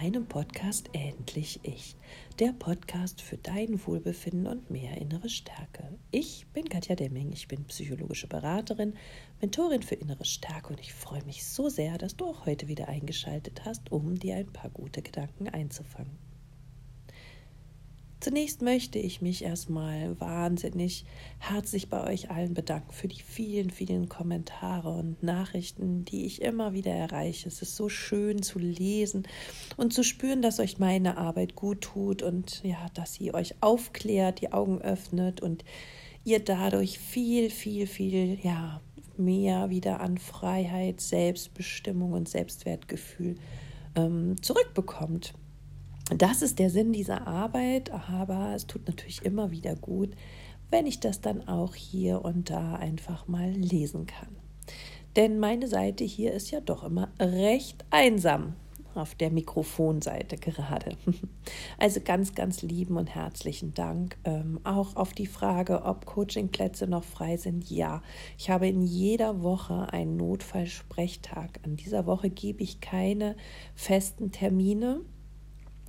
deinem Podcast Endlich Ich, der Podcast für dein Wohlbefinden und mehr innere Stärke. Ich bin Katja Demming, ich bin psychologische Beraterin, Mentorin für innere Stärke und ich freue mich so sehr, dass du auch heute wieder eingeschaltet hast, um dir ein paar gute Gedanken einzufangen. Zunächst möchte ich mich erstmal wahnsinnig herzlich bei euch allen bedanken für die vielen, vielen Kommentare und Nachrichten, die ich immer wieder erreiche. Es ist so schön zu lesen und zu spüren, dass euch meine Arbeit gut tut und ja, dass sie euch aufklärt, die Augen öffnet und ihr dadurch viel, viel, viel, ja, mehr wieder an Freiheit, Selbstbestimmung und Selbstwertgefühl ähm, zurückbekommt. Das ist der Sinn dieser Arbeit, aber es tut natürlich immer wieder gut, wenn ich das dann auch hier und da einfach mal lesen kann. Denn meine Seite hier ist ja doch immer recht einsam auf der Mikrofonseite gerade. Also ganz, ganz lieben und herzlichen Dank. Ähm, auch auf die Frage, ob Coachingplätze noch frei sind. Ja, ich habe in jeder Woche einen Notfallsprechtag. An dieser Woche gebe ich keine festen Termine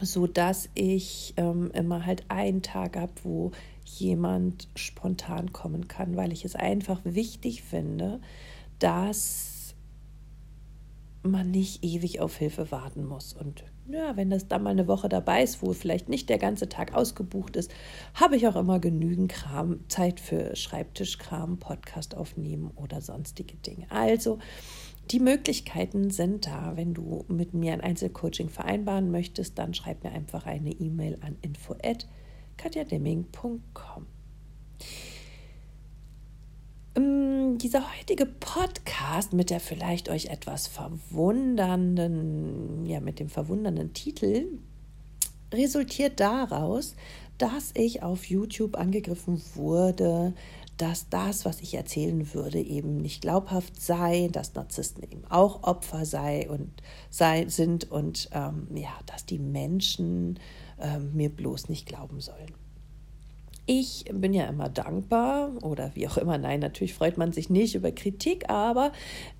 so dass ich ähm, immer halt einen Tag habe, wo jemand spontan kommen kann, weil ich es einfach wichtig finde, dass man nicht ewig auf Hilfe warten muss. Und ja, wenn das dann mal eine Woche dabei ist, wo vielleicht nicht der ganze Tag ausgebucht ist, habe ich auch immer genügend Kram, Zeit für Schreibtischkram, Podcast aufnehmen oder sonstige Dinge. Also die Möglichkeiten sind da. Wenn du mit mir ein Einzelcoaching vereinbaren möchtest, dann schreib mir einfach eine E-Mail an info@katjademming.com. Ähm, dieser heutige Podcast mit der vielleicht euch etwas verwundernden, ja, mit dem verwundernden Titel resultiert daraus, dass ich auf YouTube angegriffen wurde, dass das, was ich erzählen würde, eben nicht glaubhaft sei, dass Narzissten eben auch Opfer sei und sei, sind und ähm, ja, dass die Menschen ähm, mir bloß nicht glauben sollen. Ich bin ja immer dankbar oder wie auch immer. Nein, natürlich freut man sich nicht über Kritik, aber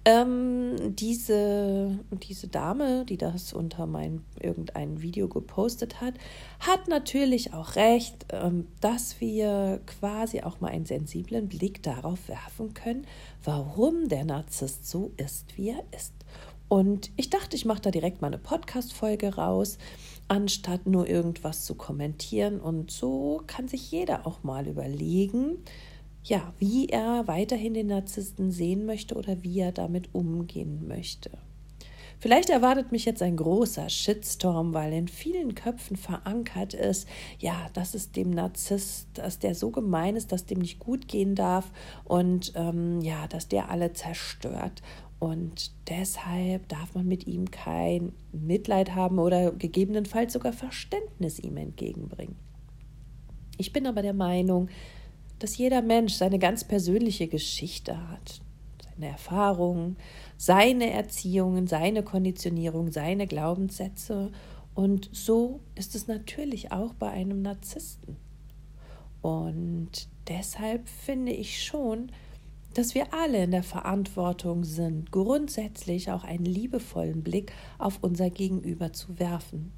ähm, diese, diese Dame, die das unter mein irgendein Video gepostet hat, hat natürlich auch recht, ähm, dass wir quasi auch mal einen sensiblen Blick darauf werfen können, warum der Narzisst so ist, wie er ist. Und ich dachte, ich mache da direkt mal eine Podcast-Folge raus anstatt nur irgendwas zu kommentieren. Und so kann sich jeder auch mal überlegen, ja, wie er weiterhin den Narzissten sehen möchte oder wie er damit umgehen möchte. Vielleicht erwartet mich jetzt ein großer Shitstorm, weil in vielen Köpfen verankert ist, ja, dass es dem Narzisst, dass der so gemein ist, dass dem nicht gut gehen darf und ähm, ja, dass der alle zerstört. Und deshalb darf man mit ihm kein Mitleid haben oder gegebenenfalls sogar Verständnis ihm entgegenbringen. Ich bin aber der Meinung, dass jeder Mensch seine ganz persönliche Geschichte hat, seine Erfahrungen, seine Erziehungen, seine Konditionierung, seine Glaubenssätze. Und so ist es natürlich auch bei einem Narzissten. Und deshalb finde ich schon, dass wir alle in der Verantwortung sind, grundsätzlich auch einen liebevollen Blick auf unser Gegenüber zu werfen.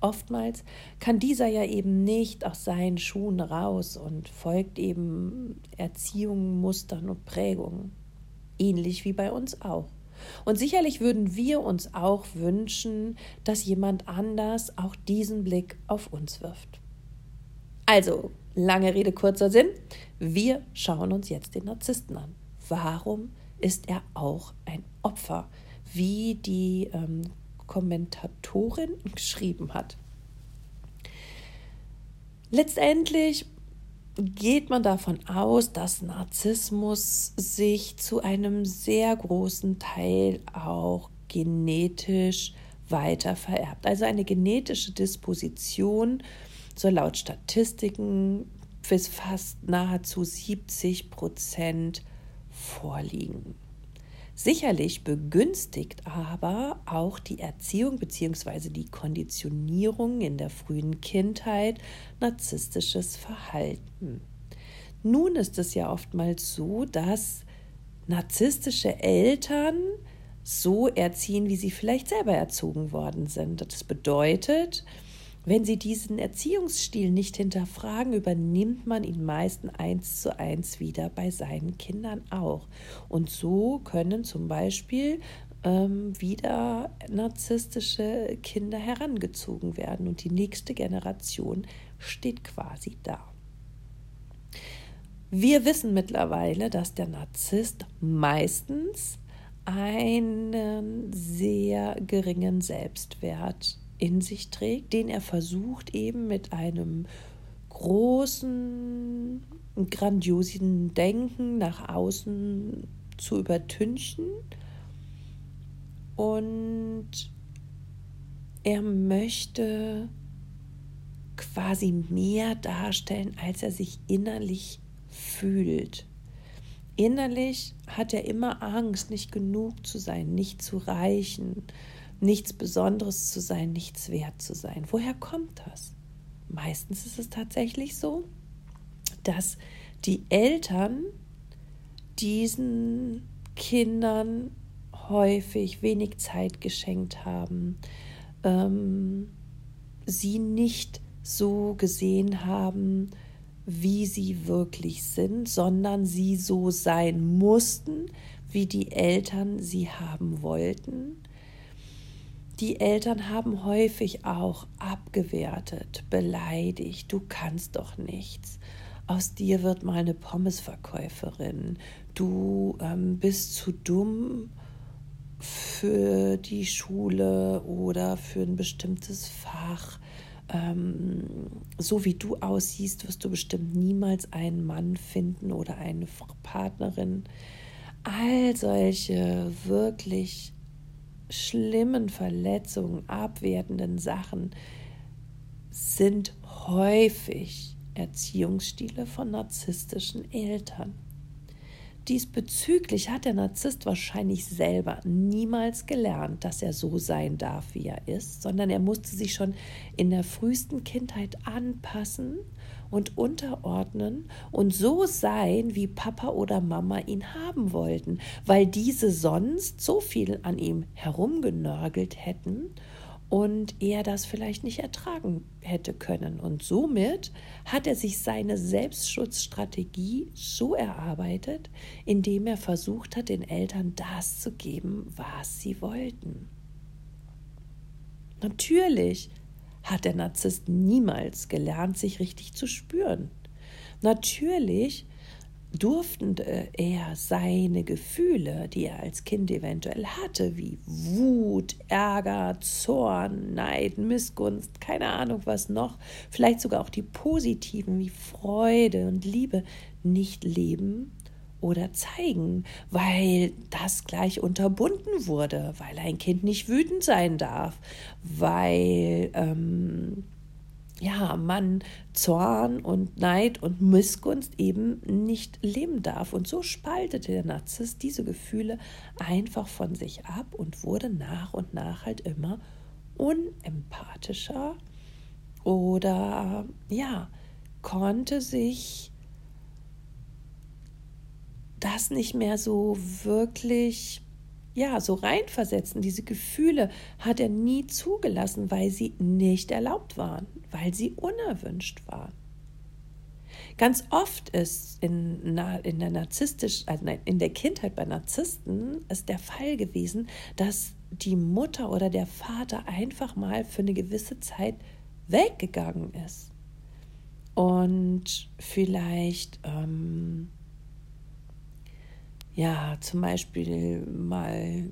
Oftmals kann dieser ja eben nicht aus seinen Schuhen raus und folgt eben Erziehungen, Mustern und Prägungen. Ähnlich wie bei uns auch. Und sicherlich würden wir uns auch wünschen, dass jemand anders auch diesen Blick auf uns wirft. Also, lange Rede, kurzer Sinn. Wir schauen uns jetzt den Narzissten an. Warum ist er auch ein Opfer, wie die ähm, Kommentatorin geschrieben hat? Letztendlich geht man davon aus, dass Narzissmus sich zu einem sehr großen Teil auch genetisch weiter vererbt. Also eine genetische Disposition soll laut Statistiken bis fast nahezu 70 Prozent vorliegen. Sicherlich begünstigt aber auch die Erziehung bzw. die Konditionierung in der frühen Kindheit narzisstisches Verhalten. Nun ist es ja oftmals so, dass narzisstische Eltern so erziehen, wie sie vielleicht selber erzogen worden sind. Das bedeutet, wenn Sie diesen Erziehungsstil nicht hinterfragen, übernimmt man ihn meistens eins zu eins wieder bei seinen Kindern auch. Und so können zum Beispiel ähm, wieder narzisstische Kinder herangezogen werden und die nächste Generation steht quasi da. Wir wissen mittlerweile, dass der Narzisst meistens einen sehr geringen Selbstwert in sich trägt, den er versucht eben mit einem großen, grandiosen Denken nach außen zu übertünchen. Und er möchte quasi mehr darstellen, als er sich innerlich fühlt. Innerlich hat er immer Angst, nicht genug zu sein, nicht zu reichen, nichts Besonderes zu sein, nichts wert zu sein. Woher kommt das? Meistens ist es tatsächlich so, dass die Eltern diesen Kindern häufig wenig Zeit geschenkt haben, ähm, sie nicht so gesehen haben, wie sie wirklich sind, sondern sie so sein mussten, wie die Eltern sie haben wollten die Eltern haben häufig auch abgewertet, beleidigt, du kannst doch nichts. Aus dir wird mal eine Pommesverkäuferin. Du ähm, bist zu dumm für die Schule oder für ein bestimmtes Fach. Ähm, so wie du aussiehst, wirst du bestimmt niemals einen Mann finden oder eine Partnerin. All solche wirklich schlimmen Verletzungen, abwertenden Sachen sind häufig Erziehungsstile von narzisstischen Eltern. Diesbezüglich hat der Narzisst wahrscheinlich selber niemals gelernt, dass er so sein darf, wie er ist, sondern er musste sich schon in der frühesten Kindheit anpassen und unterordnen und so sein, wie Papa oder Mama ihn haben wollten, weil diese sonst so viel an ihm herumgenörgelt hätten und er das vielleicht nicht ertragen hätte können. Und somit hat er sich seine Selbstschutzstrategie so erarbeitet, indem er versucht hat, den Eltern das zu geben, was sie wollten. Natürlich hat der Narzisst niemals gelernt, sich richtig zu spüren. Natürlich durften er seine Gefühle, die er als Kind eventuell hatte, wie Wut, Ärger, Zorn, Neid, Missgunst, keine Ahnung was noch, vielleicht sogar auch die positiven wie Freude und Liebe, nicht leben oder zeigen, weil das gleich unterbunden wurde, weil ein Kind nicht wütend sein darf, weil ähm, ja, man Zorn und Neid und Missgunst eben nicht leben darf. Und so spaltete der Narzisst diese Gefühle einfach von sich ab und wurde nach und nach halt immer unempathischer oder ja, konnte sich das nicht mehr so wirklich ja, so reinversetzen. Diese Gefühle hat er nie zugelassen, weil sie nicht erlaubt waren, weil sie unerwünscht waren. Ganz oft ist in, in der narzisstisch, also nein, in der Kindheit bei Narzissten ist der Fall gewesen, dass die Mutter oder der Vater einfach mal für eine gewisse Zeit weggegangen ist und vielleicht ähm, ja, zum Beispiel mal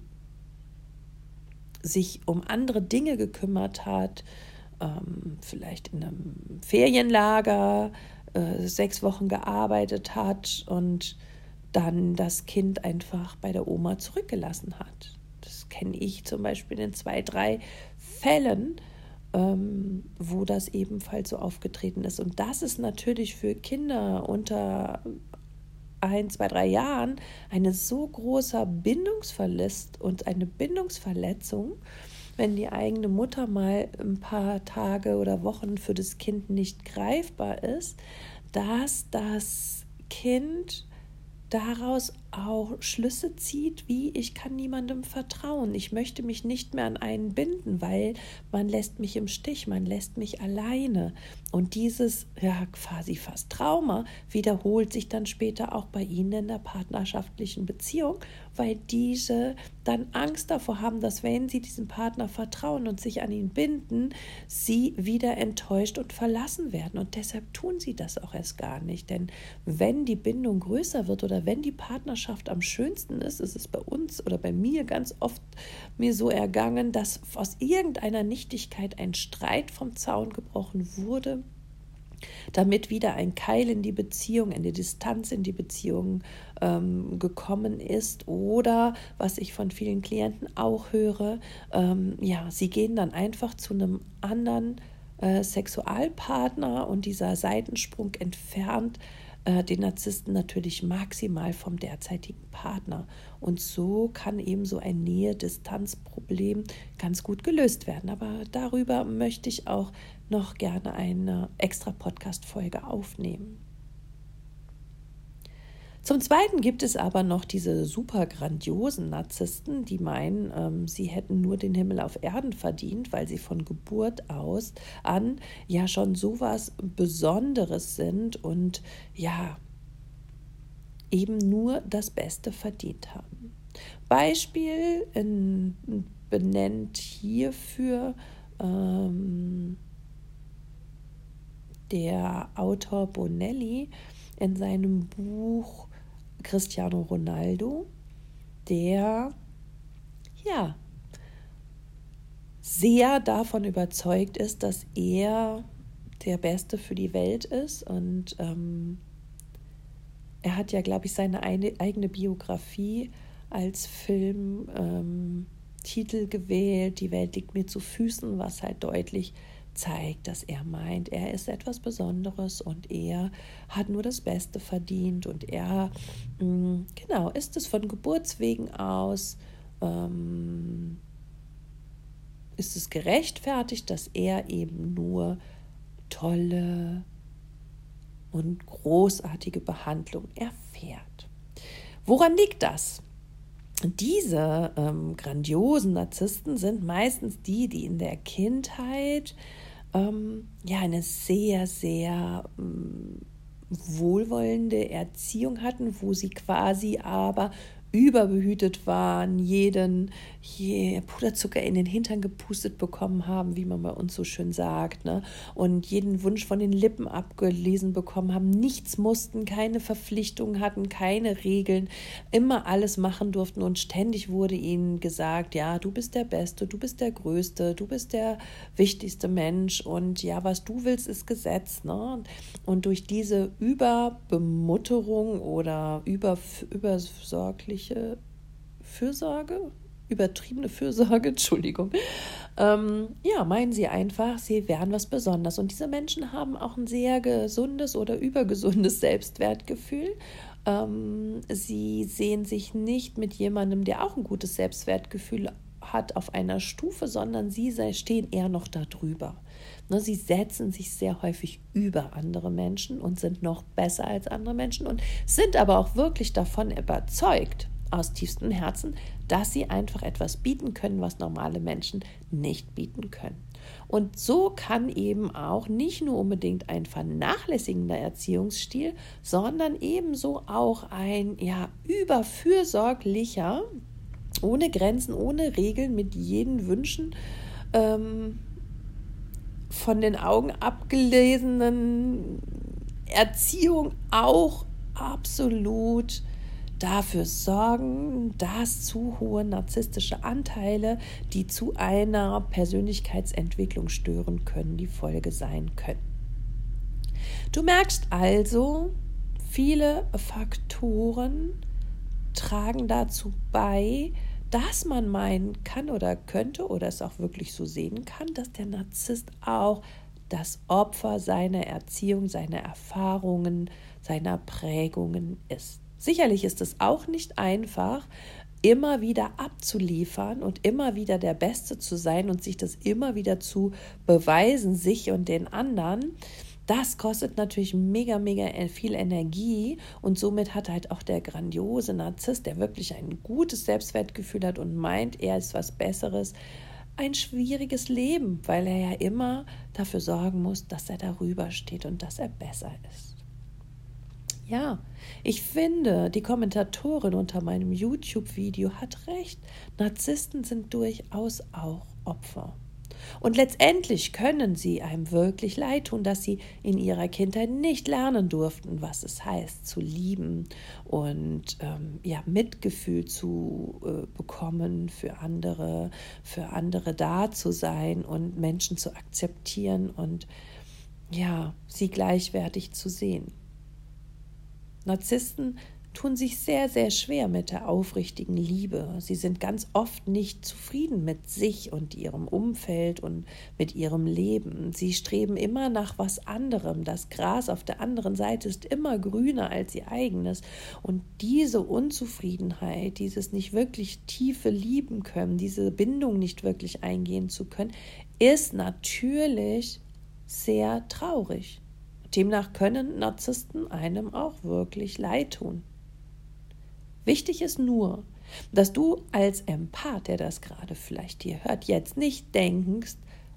sich um andere Dinge gekümmert hat, ähm, vielleicht in einem Ferienlager äh, sechs Wochen gearbeitet hat und dann das Kind einfach bei der Oma zurückgelassen hat. Das kenne ich zum Beispiel in zwei, drei Fällen, ähm, wo das ebenfalls so aufgetreten ist. Und das ist natürlich für Kinder unter ein, zwei, drei Jahren ein so großer Bindungsverlust und eine Bindungsverletzung, wenn die eigene Mutter mal ein paar Tage oder Wochen für das Kind nicht greifbar ist, dass das Kind daraus auch Schlüsse zieht, wie ich kann niemandem vertrauen. Ich möchte mich nicht mehr an einen binden, weil man lässt mich im Stich, man lässt mich alleine. Und dieses ja quasi fast Trauma wiederholt sich dann später auch bei Ihnen in der partnerschaftlichen Beziehung, weil diese dann Angst davor haben, dass wenn sie diesem Partner vertrauen und sich an ihn binden, sie wieder enttäuscht und verlassen werden. Und deshalb tun sie das auch erst gar nicht. Denn wenn die Bindung größer wird oder wenn die Partnerschaft am schönsten ist, ist es bei uns oder bei mir ganz oft mir so ergangen, dass aus irgendeiner Nichtigkeit ein Streit vom Zaun gebrochen wurde damit wieder ein Keil in die Beziehung, eine Distanz in die Beziehung ähm, gekommen ist. Oder was ich von vielen Klienten auch höre, ähm, ja, sie gehen dann einfach zu einem anderen äh, Sexualpartner und dieser Seitensprung entfernt äh, den Narzissten natürlich maximal vom derzeitigen Partner. Und so kann eben so ein Nähe-Distanz-Problem ganz gut gelöst werden. Aber darüber möchte ich auch noch gerne eine extra Podcast-Folge aufnehmen. Zum Zweiten gibt es aber noch diese super grandiosen Narzissten, die meinen, ähm, sie hätten nur den Himmel auf Erden verdient, weil sie von Geburt aus an ja schon sowas Besonderes sind und ja eben nur das Beste verdient haben. Beispiel in, benennt hierfür ähm, der Autor Bonelli in seinem Buch Cristiano Ronaldo, der ja sehr davon überzeugt ist, dass er der Beste für die Welt ist und ähm, er hat ja, glaube ich, seine eine, eigene Biografie als Film ähm, gewählt, Die Welt liegt mir zu Füßen, was halt deutlich zeigt, dass er meint, er ist etwas Besonderes und er hat nur das Beste verdient und er, mm, genau, ist es von Geburtswegen aus, ähm, ist es gerechtfertigt, dass er eben nur tolle und großartige Behandlung erfährt. Woran liegt das? Diese ähm, grandiosen Narzissten sind meistens die, die in der Kindheit ähm, ja eine sehr, sehr ähm, wohlwollende Erziehung hatten, wo sie quasi aber überbehütet waren, jeden je Puderzucker in den Hintern gepustet bekommen haben, wie man bei uns so schön sagt, ne? und jeden Wunsch von den Lippen abgelesen bekommen haben, nichts mussten, keine Verpflichtungen hatten, keine Regeln, immer alles machen durften und ständig wurde ihnen gesagt, ja, du bist der Beste, du bist der Größte, du bist der wichtigste Mensch und ja, was du willst, ist Gesetz. Ne? Und durch diese Überbemutterung oder über, übersorgliche übertriebliche Fürsorge, übertriebene Fürsorge, Entschuldigung. Ähm, ja, meinen sie einfach, sie wären was Besonderes. Und diese Menschen haben auch ein sehr gesundes oder übergesundes Selbstwertgefühl. Ähm, sie sehen sich nicht mit jemandem, der auch ein gutes Selbstwertgefühl hat, auf einer Stufe, sondern sie stehen eher noch darüber. Ne, sie setzen sich sehr häufig über andere Menschen und sind noch besser als andere Menschen und sind aber auch wirklich davon überzeugt, aus tiefstem Herzen, dass sie einfach etwas bieten können, was normale Menschen nicht bieten können. Und so kann eben auch nicht nur unbedingt ein vernachlässigender Erziehungsstil, sondern ebenso auch ein ja überfürsorglicher, ohne Grenzen, ohne Regeln, mit jeden Wünschen ähm, von den Augen abgelesenen Erziehung auch absolut dafür sorgen, dass zu hohe narzisstische Anteile, die zu einer Persönlichkeitsentwicklung stören können, die Folge sein können. Du merkst also, viele Faktoren tragen dazu bei, dass man meinen kann oder könnte oder es auch wirklich so sehen kann, dass der Narzisst auch das Opfer seiner Erziehung, seiner Erfahrungen, seiner Prägungen ist. Sicherlich ist es auch nicht einfach, immer wieder abzuliefern und immer wieder der Beste zu sein und sich das immer wieder zu beweisen, sich und den anderen. Das kostet natürlich mega, mega viel Energie und somit hat halt auch der grandiose Narzisst, der wirklich ein gutes Selbstwertgefühl hat und meint, er ist was Besseres, ein schwieriges Leben, weil er ja immer dafür sorgen muss, dass er darüber steht und dass er besser ist. Ja, ich finde, die Kommentatorin unter meinem YouTube-Video hat recht. Narzissten sind durchaus auch Opfer. Und letztendlich können sie einem wirklich leid tun, dass sie in ihrer Kindheit nicht lernen durften, was es heißt, zu lieben und ähm, ja, Mitgefühl zu äh, bekommen für andere, für andere da zu sein und Menschen zu akzeptieren und ja, sie gleichwertig zu sehen. Narzissten tun sich sehr, sehr schwer mit der aufrichtigen Liebe. Sie sind ganz oft nicht zufrieden mit sich und ihrem Umfeld und mit ihrem Leben. Sie streben immer nach was anderem. Das Gras auf der anderen Seite ist immer grüner als ihr eigenes. Und diese Unzufriedenheit, dieses nicht wirklich tiefe Lieben können, diese Bindung nicht wirklich eingehen zu können, ist natürlich sehr traurig. Demnach können Narzissten einem auch wirklich leid tun. Wichtig ist nur, dass du als Empath, der das gerade vielleicht hier hört, jetzt nicht denkst,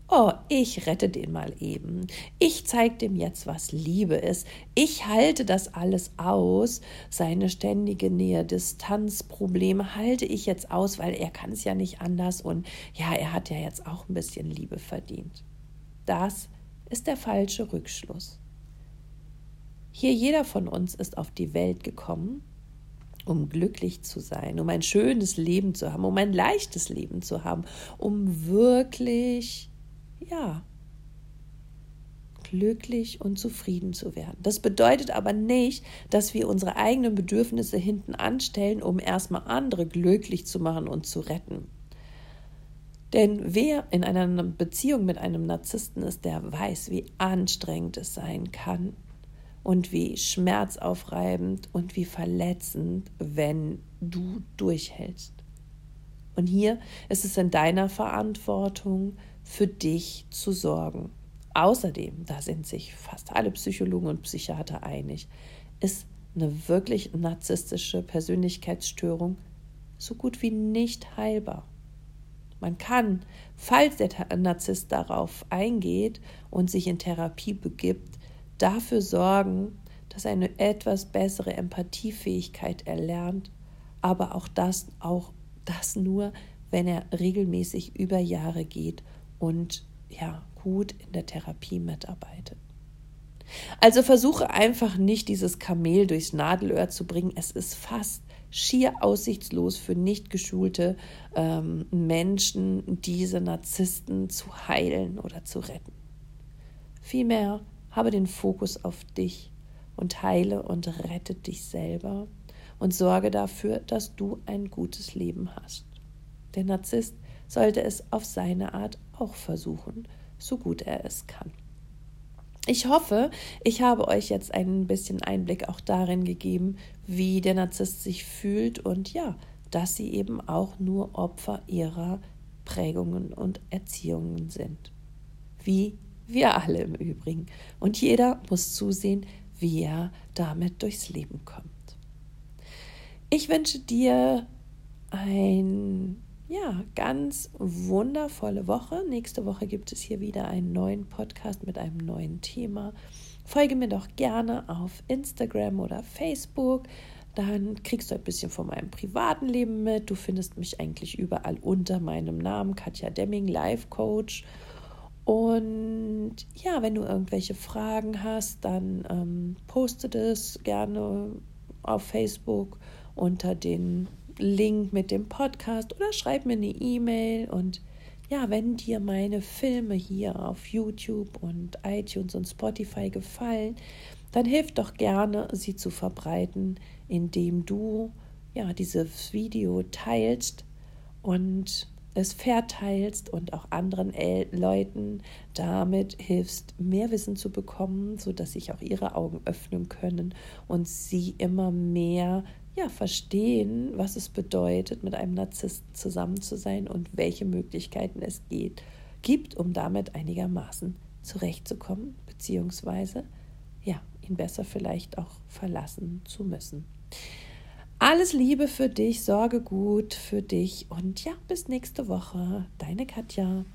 oh, ich rette den mal eben. Ich zeige dem jetzt, was Liebe ist. Ich halte das alles aus. Seine ständige Nähe-Distanz-Probleme halte ich jetzt aus, weil er kann es ja nicht anders und ja, er hat ja jetzt auch ein bisschen Liebe verdient. Das ist der falsche Rückschluss. Hier jeder von uns ist auf die Welt gekommen, um glücklich zu sein, um ein schönes Leben zu haben, um ein leichtes Leben zu haben, um wirklich, ja, glücklich und zufrieden zu werden. Das bedeutet aber nicht, dass wir unsere eigenen Bedürfnisse hinten anstellen, um erstmal andere glücklich zu machen und zu retten. Denn wer in einer Beziehung mit einem Narzissten ist, der weiß, wie anstrengend es sein kann, und wie schmerzaufreibend und wie verletzend, wenn du durchhältst. Und hier ist es in deiner Verantwortung, für dich zu sorgen. Außerdem, da sind sich fast alle Psychologen und Psychiater einig, ist eine wirklich narzisstische Persönlichkeitsstörung so gut wie nicht heilbar. Man kann, falls der Narzisst darauf eingeht und sich in Therapie begibt, dafür sorgen, dass er eine etwas bessere Empathiefähigkeit erlernt, aber auch das, auch das nur, wenn er regelmäßig über Jahre geht und ja, gut in der Therapie mitarbeitet. Also versuche einfach nicht dieses Kamel durchs Nadelöhr zu bringen. Es ist fast schier aussichtslos für nicht geschulte ähm, Menschen, diese Narzissten zu heilen oder zu retten. Vielmehr habe den Fokus auf dich und heile und rette dich selber und sorge dafür, dass du ein gutes Leben hast. Der Narzisst sollte es auf seine Art auch versuchen, so gut er es kann. Ich hoffe, ich habe euch jetzt ein bisschen Einblick auch darin gegeben, wie der Narzisst sich fühlt und ja, dass sie eben auch nur Opfer ihrer Prägungen und Erziehungen sind. Wie wir alle im Übrigen. Und jeder muss zusehen, wie er damit durchs Leben kommt. Ich wünsche dir ein ja, ganz wundervolle Woche. Nächste Woche gibt es hier wieder einen neuen Podcast mit einem neuen Thema. Folge mir doch gerne auf Instagram oder Facebook. Dann kriegst du ein bisschen von meinem privaten Leben mit. Du findest mich eigentlich überall unter meinem Namen, Katja Demming, Life Coach. Und ja, wenn du irgendwelche Fragen hast, dann ähm, poste das gerne auf Facebook unter den Link mit dem Podcast oder schreib mir eine E-Mail. Und ja, wenn dir meine Filme hier auf YouTube und iTunes und Spotify gefallen, dann hilf doch gerne, sie zu verbreiten, indem du ja dieses Video teilst und es verteilst und auch anderen El Leuten damit hilfst, mehr Wissen zu bekommen, sodass sich auch ihre Augen öffnen können und sie immer mehr ja, verstehen, was es bedeutet, mit einem Narzissten zusammen zu sein und welche Möglichkeiten es geht, gibt, um damit einigermaßen zurechtzukommen, beziehungsweise ja, ihn besser vielleicht auch verlassen zu müssen. Alles Liebe für dich, sorge gut für dich und ja, bis nächste Woche. Deine Katja.